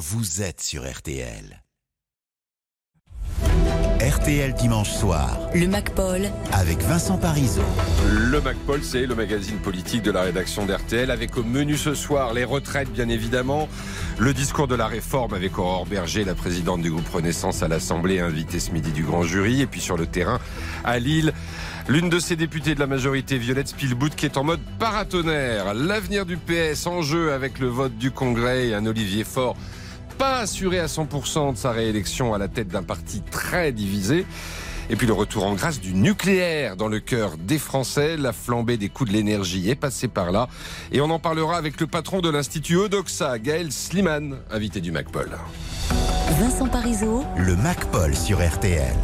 vous êtes sur RTL. RTL dimanche soir. Le MacPaul. Avec Vincent Parisot. Le MacPaul, c'est le magazine politique de la rédaction d'RTL. Avec au menu ce soir les retraites, bien évidemment. Le discours de la réforme avec Aurore Berger, la présidente du groupe Renaissance à l'Assemblée, invitée ce midi du grand jury. Et puis sur le terrain, à Lille, l'une de ses députées de la majorité, Violette Spielbout, qui est en mode paratonnerre. L'avenir du PS en jeu avec le vote du Congrès et un Olivier Faure pas assuré à 100% de sa réélection à la tête d'un parti très divisé. Et puis le retour en grâce du nucléaire dans le cœur des Français. La flambée des coûts de l'énergie est passée par là. Et on en parlera avec le patron de l'Institut Odoxa, Gaël Sliman, invité du MacPol. Vincent Parisot. Le MacPol sur RTL.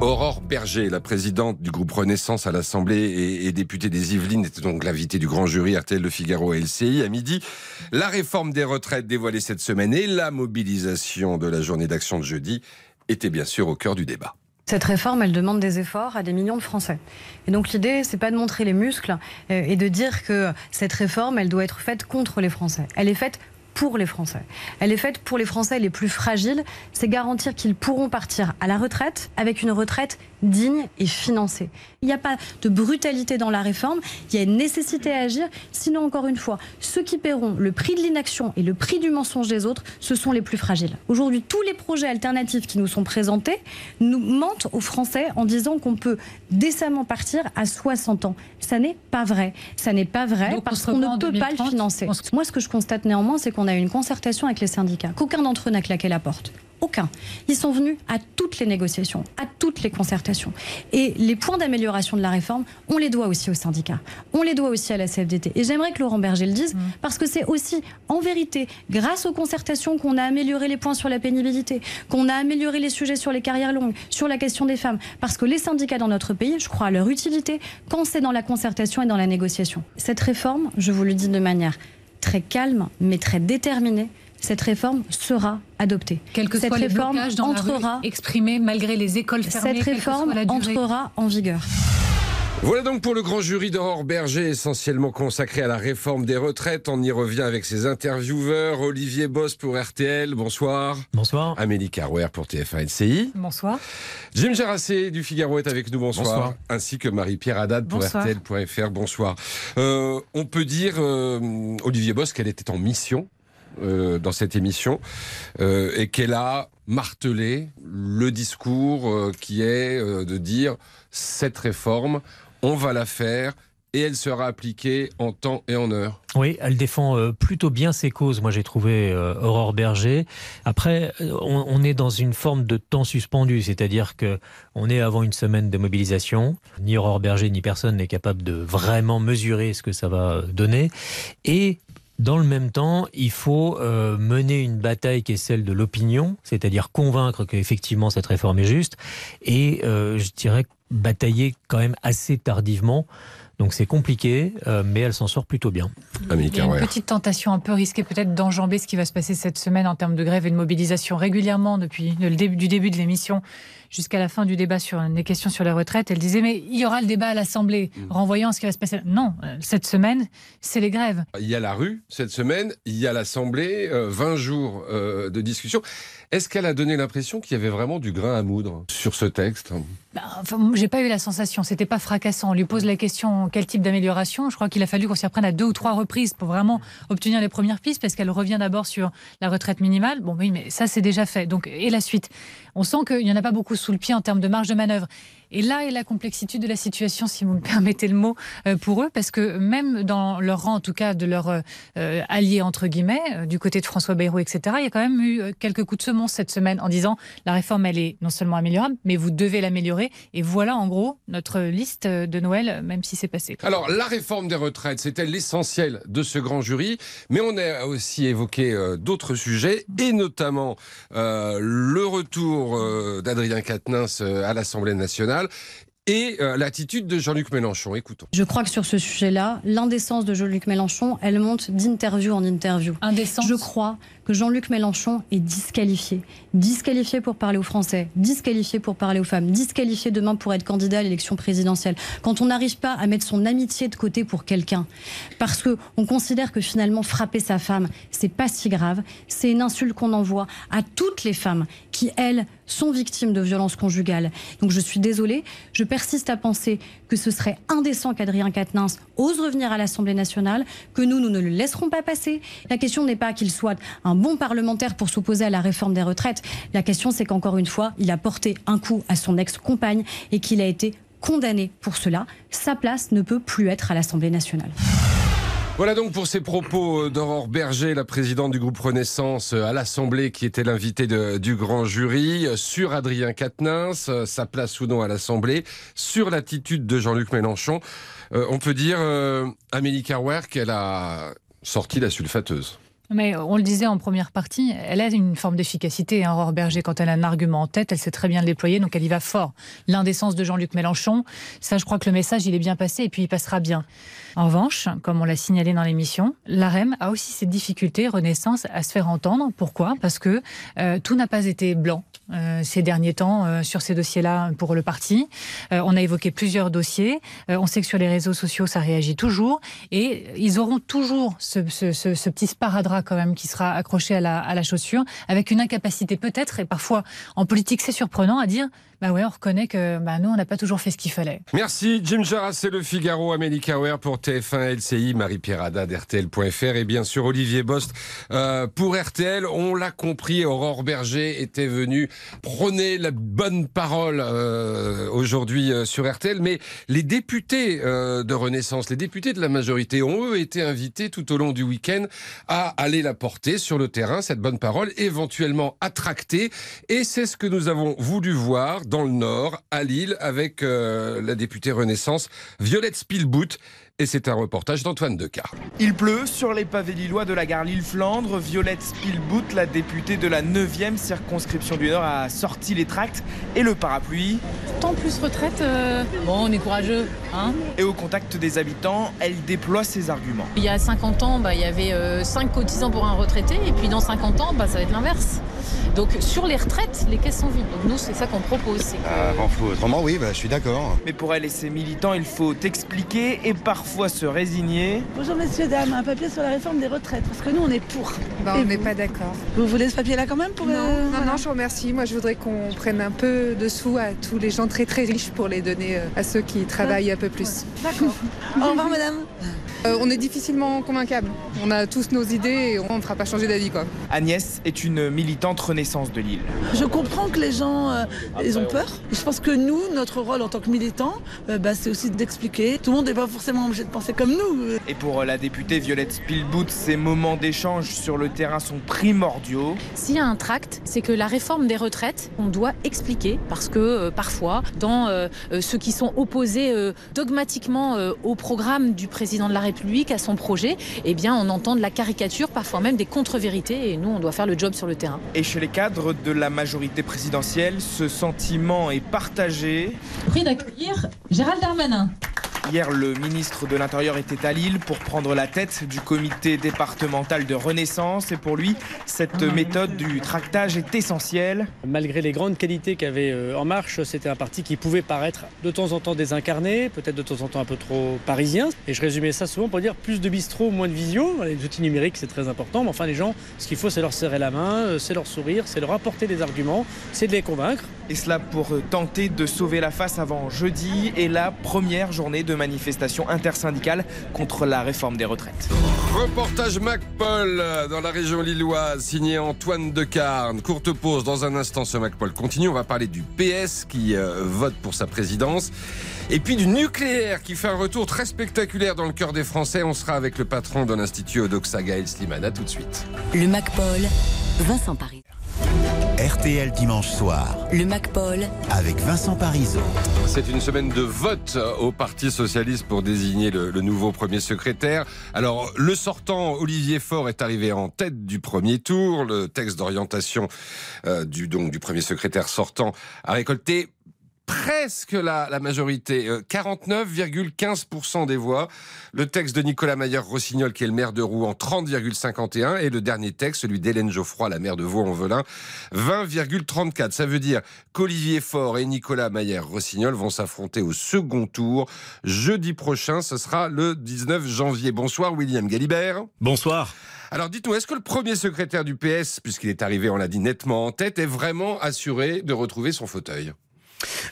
Aurore Berger, la présidente du groupe Renaissance à l'Assemblée et, députée des Yvelines, était donc l'invitée du grand jury RTL Le Figaro et LCI. À midi, la réforme des retraites dévoilée cette semaine et la mobilisation de la journée d'action de jeudi étaient bien sûr au cœur du débat. Cette réforme, elle demande des efforts à des millions de Français. Et donc l'idée, c'est pas de montrer les muscles euh, et de dire que cette réforme, elle doit être faite contre les Français. Elle est faite pour les Français. Elle est faite pour les Français les plus fragiles. C'est garantir qu'ils pourront partir à la retraite avec une retraite digne et financée. Il n'y a pas de brutalité dans la réforme, il y a une nécessité à agir. Sinon, encore une fois, ceux qui paieront le prix de l'inaction et le prix du mensonge des autres, ce sont les plus fragiles. Aujourd'hui, tous les projets alternatifs qui nous sont présentés nous mentent aux Français en disant qu'on peut décemment partir à 60 ans. Ça n'est pas vrai. Ça n'est pas vrai parce qu'on ne peut pas le financer. Moi, ce que je constate néanmoins, c'est qu'on a eu une concertation avec les syndicats, qu'aucun d'entre eux n'a claqué la porte. Aucun. Ils sont venus à toutes les négociations, à toutes les concertations. Et les points d'amélioration de la réforme, on les doit aussi aux syndicats. On les doit aussi à la CFDT. Et j'aimerais que Laurent Berger le dise, mmh. parce que c'est aussi, en vérité, grâce aux concertations qu'on a amélioré les points sur la pénibilité, qu'on a amélioré les sujets sur les carrières longues, sur la question des femmes. Parce que les syndicats dans notre pays, je crois à leur utilité quand c'est dans la concertation et dans la négociation. Cette réforme, je vous le dis de manière très calme, mais très déterminé, cette réforme sera adoptée. Quel que cette soit réforme les dans entrera, exprimés malgré les écoles fermées. Cette réforme entrera en vigueur. Voilà donc pour le grand jury d'Aurore Berger, essentiellement consacré à la réforme des retraites. On y revient avec ses intervieweurs. Olivier Boss pour RTL, bonsoir. Bonsoir. Amélie Carouer pour TF1 LCI. Bonsoir. Jim Gerassé du Figaro est avec nous, bonsoir. Ainsi que Marie-Pierre Haddad pour RTL.fr, bonsoir. Euh, on peut dire, euh, Olivier Boss, qu'elle était en mission euh, dans cette émission et qu'elle a martelé le discours qui est de dire cette réforme, on va la faire et elle sera appliquée en temps et en heure. Oui, elle défend euh, plutôt bien ses causes, moi j'ai trouvé euh, Aurore Berger. Après, euh, on, est dans une forme de temps suspendu, c'est-à-dire que on est avant une semaine de mobilisation. Ni Aurore Berger ni personne n'est capable de vraiment mesurer ce que ça va donner. Et dans le même temps, il faut mener une bataille qui est celle de l'opinion, c'est-à-dire convaincre qu'effectivement cette réforme est juste, et je dirais batailler quand même assez tardivement. Donc c'est compliqué, euh, mais elle s'en sort plutôt bien. Il y a une petite tentation un peu risquée peut-être d'enjamber ce qui va se passer cette semaine en termes de grève et de mobilisation régulièrement depuis le début, du début de l'émission jusqu'à la fin du débat sur les questions sur la retraite. Elle disait mais il y aura le débat à l'Assemblée, mmh. renvoyant ce qui va se passer. Non, euh, cette semaine, c'est les grèves. Il y a la rue cette semaine, il y a l'Assemblée, 20 euh, jours de discussion. Est-ce qu'elle a donné l'impression qu'il y avait vraiment du grain à moudre sur ce texte? Bah, enfin, J'ai pas eu la sensation. C'était pas fracassant. On lui pose la question quel type d'amélioration. Je crois qu'il a fallu qu'on s'y reprenne à deux ou trois reprises pour vraiment obtenir les premières pistes, parce qu'elle revient d'abord sur la retraite minimale. Bon, oui, mais ça c'est déjà fait. Donc, et la suite? On sent qu'il n'y en a pas beaucoup sous le pied en termes de marge de manœuvre. Et là est la complexité de la situation, si vous me permettez le mot, euh, pour eux, parce que même dans leur rang, en tout cas de leurs euh, alliés, entre guillemets, euh, du côté de François Bayrou, etc., il y a quand même eu quelques coups de semonce cette semaine en disant la réforme, elle est non seulement améliorable, mais vous devez l'améliorer. Et voilà, en gros, notre liste de Noël, même si c'est passé. Alors, la réforme des retraites, c'était l'essentiel de ce grand jury, mais on a aussi évoqué d'autres sujets, et notamment le retour d'Adrien Quatennens à l'Assemblée nationale et euh, l'attitude de Jean-Luc Mélenchon. Écoutons. Je crois que sur ce sujet-là, l'indécence de Jean-Luc Mélenchon, elle monte d'interview en interview. Indécence. Je crois que Jean-Luc Mélenchon est disqualifié. Disqualifié pour parler aux Français, disqualifié pour parler aux femmes, disqualifié demain pour être candidat à l'élection présidentielle. Quand on n'arrive pas à mettre son amitié de côté pour quelqu'un, parce que on considère que finalement frapper sa femme, c'est pas si grave, c'est une insulte qu'on envoie à toutes les femmes qui, elles, sont victimes de violences conjugales. Donc je suis désolée, je persiste à penser que ce serait indécent qu'Adrien Quatennens ose revenir à l'Assemblée nationale, que nous, nous ne le laisserons pas passer. La question n'est pas qu'il soit un bon parlementaire pour s'opposer à la réforme des retraites. La question, c'est qu'encore une fois, il a porté un coup à son ex-compagne et qu'il a été condamné pour cela. Sa place ne peut plus être à l'Assemblée nationale. Voilà donc pour ces propos d'Aurore Berger, la présidente du groupe Renaissance à l'Assemblée, qui était l'invitée du grand jury, sur Adrien Quatennens, sa place ou non à l'Assemblée, sur l'attitude de Jean-Luc Mélenchon. Euh, on peut dire, euh, Amélie Carwer, qu'elle a sorti la sulfateuse. Mais on le disait en première partie, elle a une forme d'efficacité, hein, Berger. Quand elle a un argument en tête, elle sait très bien le déployer, donc elle y va fort. L'indécence de Jean-Luc Mélenchon, ça, je crois que le message, il est bien passé et puis il passera bien. En revanche, comme on l'a signalé dans l'émission, l'AREM a aussi ses difficultés, Renaissance, à se faire entendre. Pourquoi? Parce que euh, tout n'a pas été blanc ces derniers temps euh, sur ces dossiers-là pour le parti. Euh, on a évoqué plusieurs dossiers. Euh, on sait que sur les réseaux sociaux, ça réagit toujours. Et ils auront toujours ce, ce, ce, ce petit sparadrap quand même qui sera accroché à la, à la chaussure, avec une incapacité peut-être, et parfois en politique c'est surprenant, à dire bah ouais, on reconnaît que bah, nous, on n'a pas toujours fait ce qu'il fallait. Merci Jim Jarras, c'est le Figaro, Amélie Kauer pour TF1, LCI, Marie-Pierre Haddad, RTL.fr et bien sûr Olivier Bost euh, pour RTL. On l'a compris, Aurore Berger était venue prôner la bonne parole euh, aujourd'hui euh, sur RTL, mais les députés de Renaissance, les députés de la majorité ont eux été invités tout au long du week-end à aller la porter sur le terrain, cette bonne parole, éventuellement à tracter. Et c'est ce que nous avons voulu voir dans le Nord, à Lille, avec euh, la députée Renaissance, Violette Spielbout. Et c'est un reportage d'Antoine Decar. Il pleut sur les pavés lillois de la gare Lille-Flandre. Violette Spielbout, la députée de la 9e circonscription du Nord, a sorti les tracts et le parapluie. Tant plus retraite, euh, bon, on est courageux. Hein Et au contact des habitants, elle déploie ses arguments. il y a 50 ans, bah, il y avait 5 cotisants pour un retraité, et puis dans 50 ans, bah, ça va être l'inverse. Donc sur les retraites, les caisses sont vides. Donc nous, c'est ça qu'on propose. que- Avant faut autrement, oui, bah, je suis d'accord. Mais pour elle et ses militants, il faut expliquer et parfois se résigner. Bonjour messieurs, dames, un papier sur la réforme des retraites, parce que nous on est pour. Bah, Et on n'est pas d'accord. Vous voulez ce papier-là quand même pour Non, euh, non, voilà. non, je vous remercie. Moi, je voudrais qu'on prenne un peu de sous à tous les gens très très riches pour les donner euh, à ceux qui travaillent un peu plus. D'accord. Au revoir madame. Euh, on est difficilement convaincable. On a tous nos idées et on ne fera pas changer d'avis, quoi. Agnès est une militante Renaissance de Lille. Je comprends que les gens euh, ils ont peur. Je pense que nous, notre rôle en tant que militants, euh, bah, c'est aussi d'expliquer. Tout le monde n'est pas forcément obligé de penser comme nous. Et pour la députée Violette Spielbout, ces moments d'échange sur le terrain sont primordiaux. S'il y a un tract, c'est que la réforme des retraites, on doit expliquer, parce que euh, parfois, dans ceux qui sont opposés euh, dogmatiquement euh, au programme du président de la République, à son projet, eh bien, on entend de la caricature, parfois même des contre-vérités, et nous, on doit faire le job sur le terrain. Et chez les cadres de la majorité présidentielle, ce sentiment est partagé. Prix d'accueillir Gérald Darmanin. Hier, le ministre de l'Intérieur était à Lille pour prendre la tête du comité départemental de Renaissance. Et pour lui, cette méthode du tractage est essentielle. Malgré les grandes qualités qu'avait euh, En Marche, c'était un parti qui pouvait paraître de temps en temps désincarné, peut-être de temps en temps un peu trop parisien. Et je résumais ça souvent pour dire plus de bistrot, moins de visio. Les outils numériques, c'est très important, mais enfin, les gens, ce qu'il faut, c'est leur serrer la main, euh, c'est leur sourire, c'est leur apporter des arguments, c'est de les convaincre. Et cela pour tenter de sauver la face avant jeudi et la première journée de manifestation intersyndicale contre la réforme des retraites. Reportage MacPaul euh, dans la région lilloise, signé Antoine Decarne. Courte pause dans un instant, ce MacPaul continue. On va parler du PS qui euh, vote pour sa présidence. Et puis du nucléaire qui fait un retour très spectaculaire dans le cœur des Français. On sera avec le patron de l'Institut Odoxa, Gaël Slimane. À tout de suite. Le MacPaul, Vincent Paris. RTL dimanche soir Le MacPaul, avec Vincent Parisot. C'est une semaine de vote au Parti Socialiste pour désigner le, le nouveau premier secrétaire. Alors, le sortant, Olivier Faure, est arrivé en tête du premier tour. Le texte d'orientation euh, du, donc, du premier secrétaire sortant a récolté presque la, la majorité, 49,15% des voix. Le texte de Nicolas Mayer-Rossignol, qui est le maire de Rouen, 30,51. Et le dernier texte, celui d'Hélène Geoffroy, la maire de Vaux-en-Velin, 20,34. Ça veut dire qu'Olivier Faure et Nicolas Mayer-Rossignol vont s'affronter au second tour jeudi prochain. Ce sera le 19 janvier. Bonsoir William Galibert. Bonsoir. Alors dites-nous, est-ce que le premier secrétaire du PS, puisqu'il est arrivé, on l'a dit nettement en tête, est vraiment assuré de retrouver son fauteuil?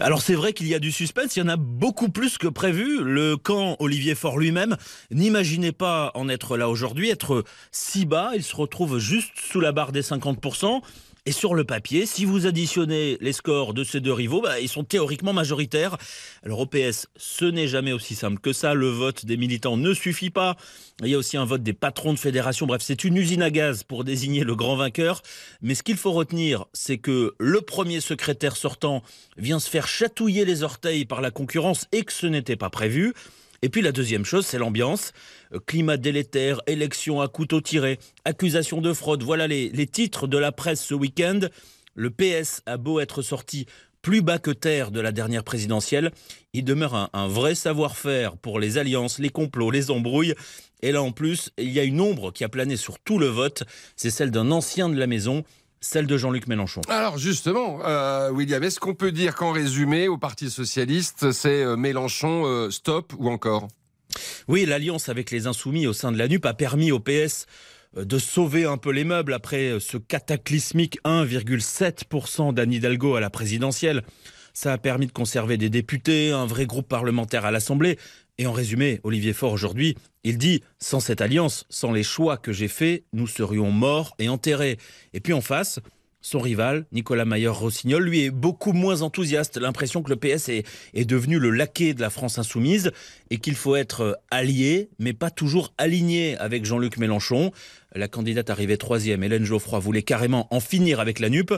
Alors c'est vrai qu'il y a du suspense, il y en a beaucoup plus que prévu. Le camp Olivier Faure lui-même n'imaginait pas en être là aujourd'hui, être si bas. Il se retrouve juste sous la barre des 50%. Et sur le papier, si vous additionnez les scores de ces deux rivaux, bah, ils sont théoriquement majoritaires. Alors au PS, ce n'est jamais aussi simple que ça. Le vote des militants ne suffit pas. Il y a aussi un vote des patrons de fédération. Bref, c'est une usine à gaz pour désigner le grand vainqueur. Mais ce qu'il faut retenir, c'est que le premier secrétaire sortant vient se faire chatouiller les orteils par la concurrence et que ce n'était pas prévu. Et puis la deuxième chose, c'est l'ambiance. Euh, climat délétère, élection à couteau tiré, accusation de fraude. Voilà les, titres de la presse ce week-end. Le PS a beau être sorti plus bas que terre de la dernière présidentielle, il demeure un, un vrai savoir-faire pour les alliances, les complots, les embrouilles. Et là en plus, il y a une ombre qui a plané sur tout le vote, c'est celle d'un ancien de la maison, celle de Jean-Luc Mélenchon. Alors justement, euh, William, est-ce qu'on peut dire qu'en résumé, au Parti socialiste, c'est euh, Mélenchon euh, stop ou encore? Oui, l'alliance avec les insoumis au sein de la NUP a permis au PS de sauver un peu les meubles après ce cataclysmique 1,7% d'Anne Hidalgo à la présidentielle. Ça a permis de conserver des députés, un vrai groupe parlementaire à l'Assemblée. Et en résumé, Olivier Faure aujourd'hui, il dit sans cette alliance, sans les choix que j'ai faits, nous serions morts et enterrés. Et puis en face, son rival, Nicolas Mayer-Rossignol, lui est beaucoup moins enthousiaste. L'impression que le PS est, est, devenu le laquais de la France insoumise et qu'il faut être allié, mais pas toujours aligné avec Jean-Luc Mélenchon. La candidate arrivée troisième, Hélène Geoffroy, voulait carrément en finir avec la NUP.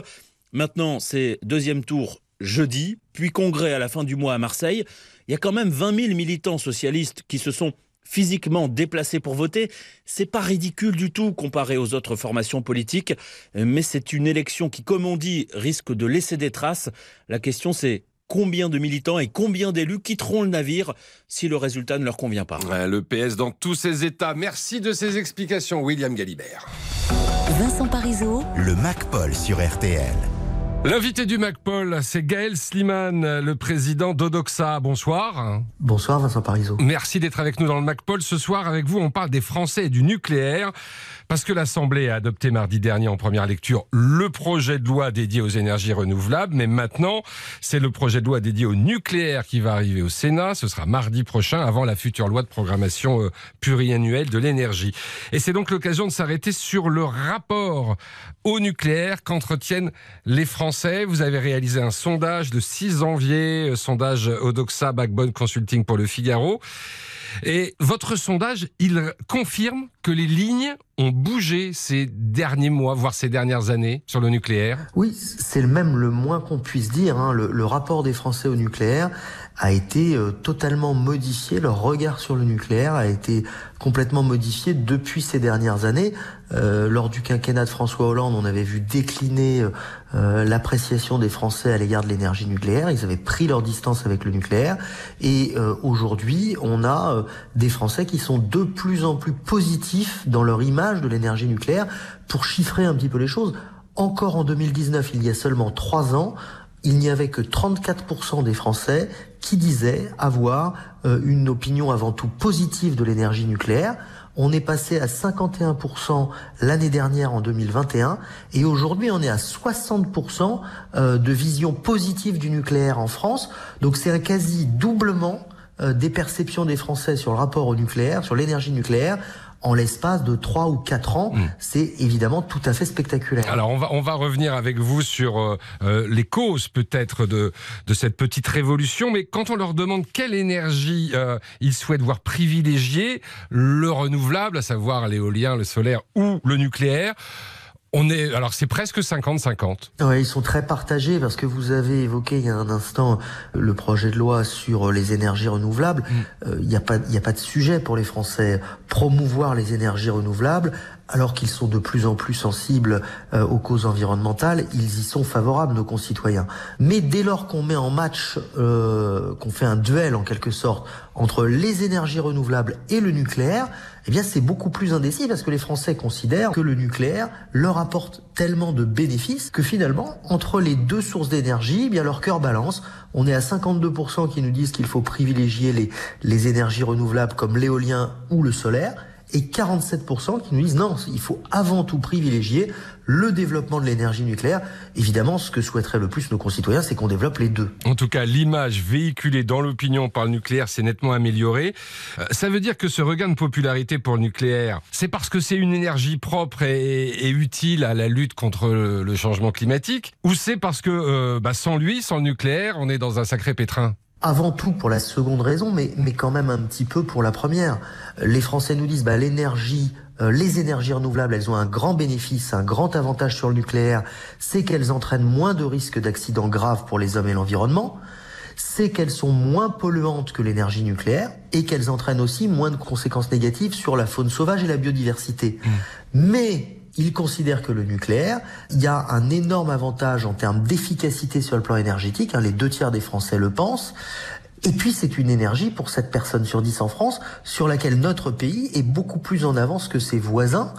Maintenant, c'est deuxième tour jeudi, puis congrès à la fin du mois à Marseille il y a quand même 20 000 militants socialistes qui se sont physiquement déplacés pour voter, c'est pas ridicule du tout comparé aux autres formations politiques, mais c'est une élection qui, comme on dit, risque de laisser des traces. La question c'est combien de militants et combien d'élus quitteront le navire si le résultat ne leur convient pas? Le PS dans tous ses états. Merci de ces explications, William Galibert. Vincent Parisot. Le MacPol sur RTL. L'invité du MacPol, c'est Gaël Sliman, le président d'Odoxa. Bonsoir. Bonsoir Vincent Parisot. Merci d'être avec nous dans le MacPol. Ce soir, avec vous, on parle des Français et du nucléaire. Parce que l'Assemblée a adopté mardi dernier en première lecture le projet de loi dédié aux énergies renouvelables, mais maintenant c'est le projet de loi dédié au nucléaire qui va arriver au Sénat. Ce sera mardi prochain, avant la future loi de programmation euh, pluriannuelle de l'énergie. Et c'est donc l'occasion de s'arrêter sur le rapport au nucléaire qu'entretiennent les Français. Vous avez réalisé un sondage de 6 janvier, euh, sondage Odoxa Backbone Consulting pour le Figaro. Et votre sondage, il confirme que les lignes ont bougé ces derniers mois, voire ces dernières années, sur le nucléaire? Oui, c'est même le moins qu'on puisse dire. Hein. Le, rapport des Français au nucléaire a été euh, totalement modifié. Leur regard sur le nucléaire a été complètement modifié depuis ces dernières années. Euh, lors du quinquennat de François Hollande, on avait vu décliner euh, l'appréciation des Français à l'égard de l'énergie nucléaire. Ils avaient pris leur distance avec le nucléaire. Et aujourd'hui, on a des Français qui sont de plus en plus positifs dans leur image de l'énergie nucléaire. Pour chiffrer un petit peu les choses, encore en 2019, il y a seulement trois ans, il n'y avait que 34% des Français qui disaient avoir une opinion avant tout positive de l'énergie nucléaire. On est passé à 51% l'année dernière en 2021 et aujourd'hui on est à 60% de vision positive du nucléaire en France. Donc c'est quasi doublement des perceptions des Français sur le rapport au nucléaire, sur l'énergie nucléaire en l'espace de 3 ou 4 ans. Mmh. C'est évidemment tout à fait spectaculaire. Alors on va, on va revenir avec vous sur euh, euh, les causes peut-être de, de cette petite révolution, mais quand on leur demande quelle énergie euh, ils souhaitent voir privilégier, le renouvelable, à savoir l'éolien, le solaire ou le nucléaire, on est, alors c'est presque 50-50. Ouais, ils sont très partagés parce que vous avez évoqué il y a un instant le projet de loi sur les énergies renouvelables. Il mm. n'y a pas, il a pas de sujet pour les Français. Promouvoir les énergies renouvelables alors qu'ils sont de plus en plus sensibles euh, aux causes environnementales, ils y sont favorables, nos concitoyens. Mais dès lors qu'on met en match, euh, qu'on fait un duel en quelque sorte entre les énergies renouvelables et le nucléaire, eh bien c'est beaucoup plus indécis parce que les Français considèrent que le nucléaire leur apporte tellement de bénéfices que finalement, entre les deux sources d'énergie, eh bien leur cœur balance. On est à 52% qui nous disent qu'il faut privilégier les, les énergies renouvelables comme l'éolien ou le solaire et 47% qui nous disent non, il faut avant tout privilégier le développement de l'énergie nucléaire. Évidemment, ce que souhaiteraient le plus nos concitoyens, c'est qu'on développe les deux. En tout cas, l'image véhiculée dans l'opinion par le nucléaire s'est nettement améliorée. Euh, ça veut dire que ce regain de popularité pour le nucléaire, c'est parce que c'est une énergie propre et, utile à la lutte contre le changement climatique, ou c'est parce que euh, bah, sans lui, sans le nucléaire, on est dans un sacré pétrin? Avant tout pour la seconde raison, mais, mais quand même un petit peu pour la première. Les Français nous disent, bah, l'énergie, euh, les énergies renouvelables, elles ont un grand bénéfice, un grand avantage sur le nucléaire, c'est qu'elles entraînent moins de risques d'accidents graves pour les hommes et l'environnement, c'est qu'elles sont moins polluantes que l'énergie nucléaire et qu'elles entraînent aussi moins de conséquences négatives sur la faune sauvage et la biodiversité. Mmh. Mais il considère que le nucléaire, il y a un énorme avantage en termes d'efficacité sur le plan énergétique, hein, les deux tiers des Français le pensent, et puis c'est une énergie pour cette personne sur 10 en France sur laquelle notre pays est beaucoup plus en avance que ses voisins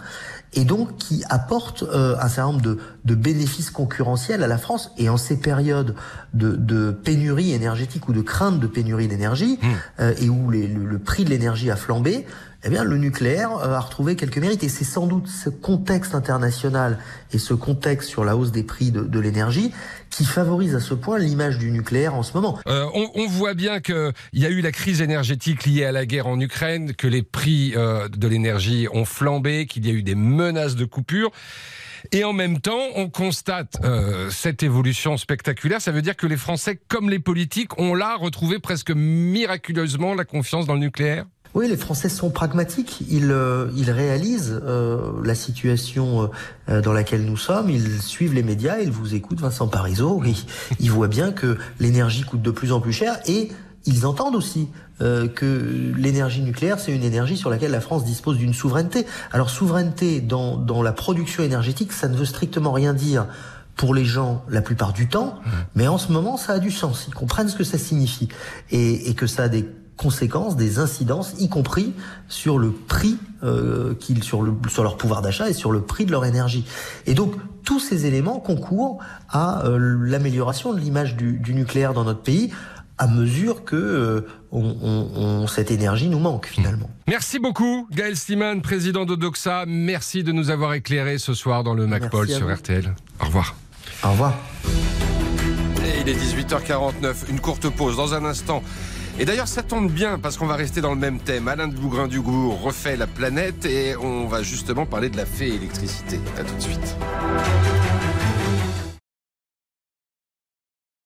et donc qui apporte euh, un certain nombre de, de, bénéfices concurrentiels à la France. Et en ces périodes de, de pénurie énergétique ou de crainte de pénurie d'énergie, mmh. euh, et où les, le, le, prix de l'énergie a flambé, eh bien, le nucléaire euh, a retrouvé quelques mérites. Et c'est sans doute ce contexte international et ce contexte sur la hausse des prix de, de l'énergie qui favorise à ce point l'image du nucléaire en ce moment. Euh, on, on, voit bien qu'il y a eu la crise énergétique liée à la guerre en Ukraine, que les prix euh, de l'énergie ont flambé, qu'il y a eu des menaces de coupure. Et en même temps, on constate euh, cette évolution spectaculaire. Ça veut dire que les Français, comme les politiques, ont là retrouvé presque miraculeusement la confiance dans le nucléaire oui, les Français sont pragmatiques. Ils, euh, ils réalisent euh, la situation dans laquelle nous sommes. Ils suivent les médias. Ils vous écoutent, Vincent Parisot. Ils, ils voient bien que l'énergie coûte de plus en plus cher et ils entendent aussi euh, que l'énergie nucléaire, c'est une énergie sur laquelle la France dispose d'une souveraineté. Alors souveraineté dans, dans la production énergétique, ça ne veut strictement rien dire pour les gens la plupart du temps, mmh. mais en ce moment, ça a du sens. Ils comprennent ce que ça signifie et, et que ça a des conséquences, des incidences, y compris sur le prix euh, qu'ils, sur, le, sur leur pouvoir d'achat et sur le prix de leur énergie. Et donc tous ces éléments concourent à euh, l'amélioration de l'image du, du, nucléaire dans notre pays à mesure que euh, on, on, cette énergie nous manque finalement. Merci beaucoup Gaël Stiman, président de Doxa. Merci de nous avoir éclairé ce soir dans le MacPol sur RTL. Au revoir. Au revoir. Et il est 18h49, une courte pause dans un instant. Et d'ailleurs, ça tombe bien parce qu'on va rester dans le même thème. Alain de Bougrain-Dugout refait la planète et on va justement parler de la fée électricité. À tout de suite.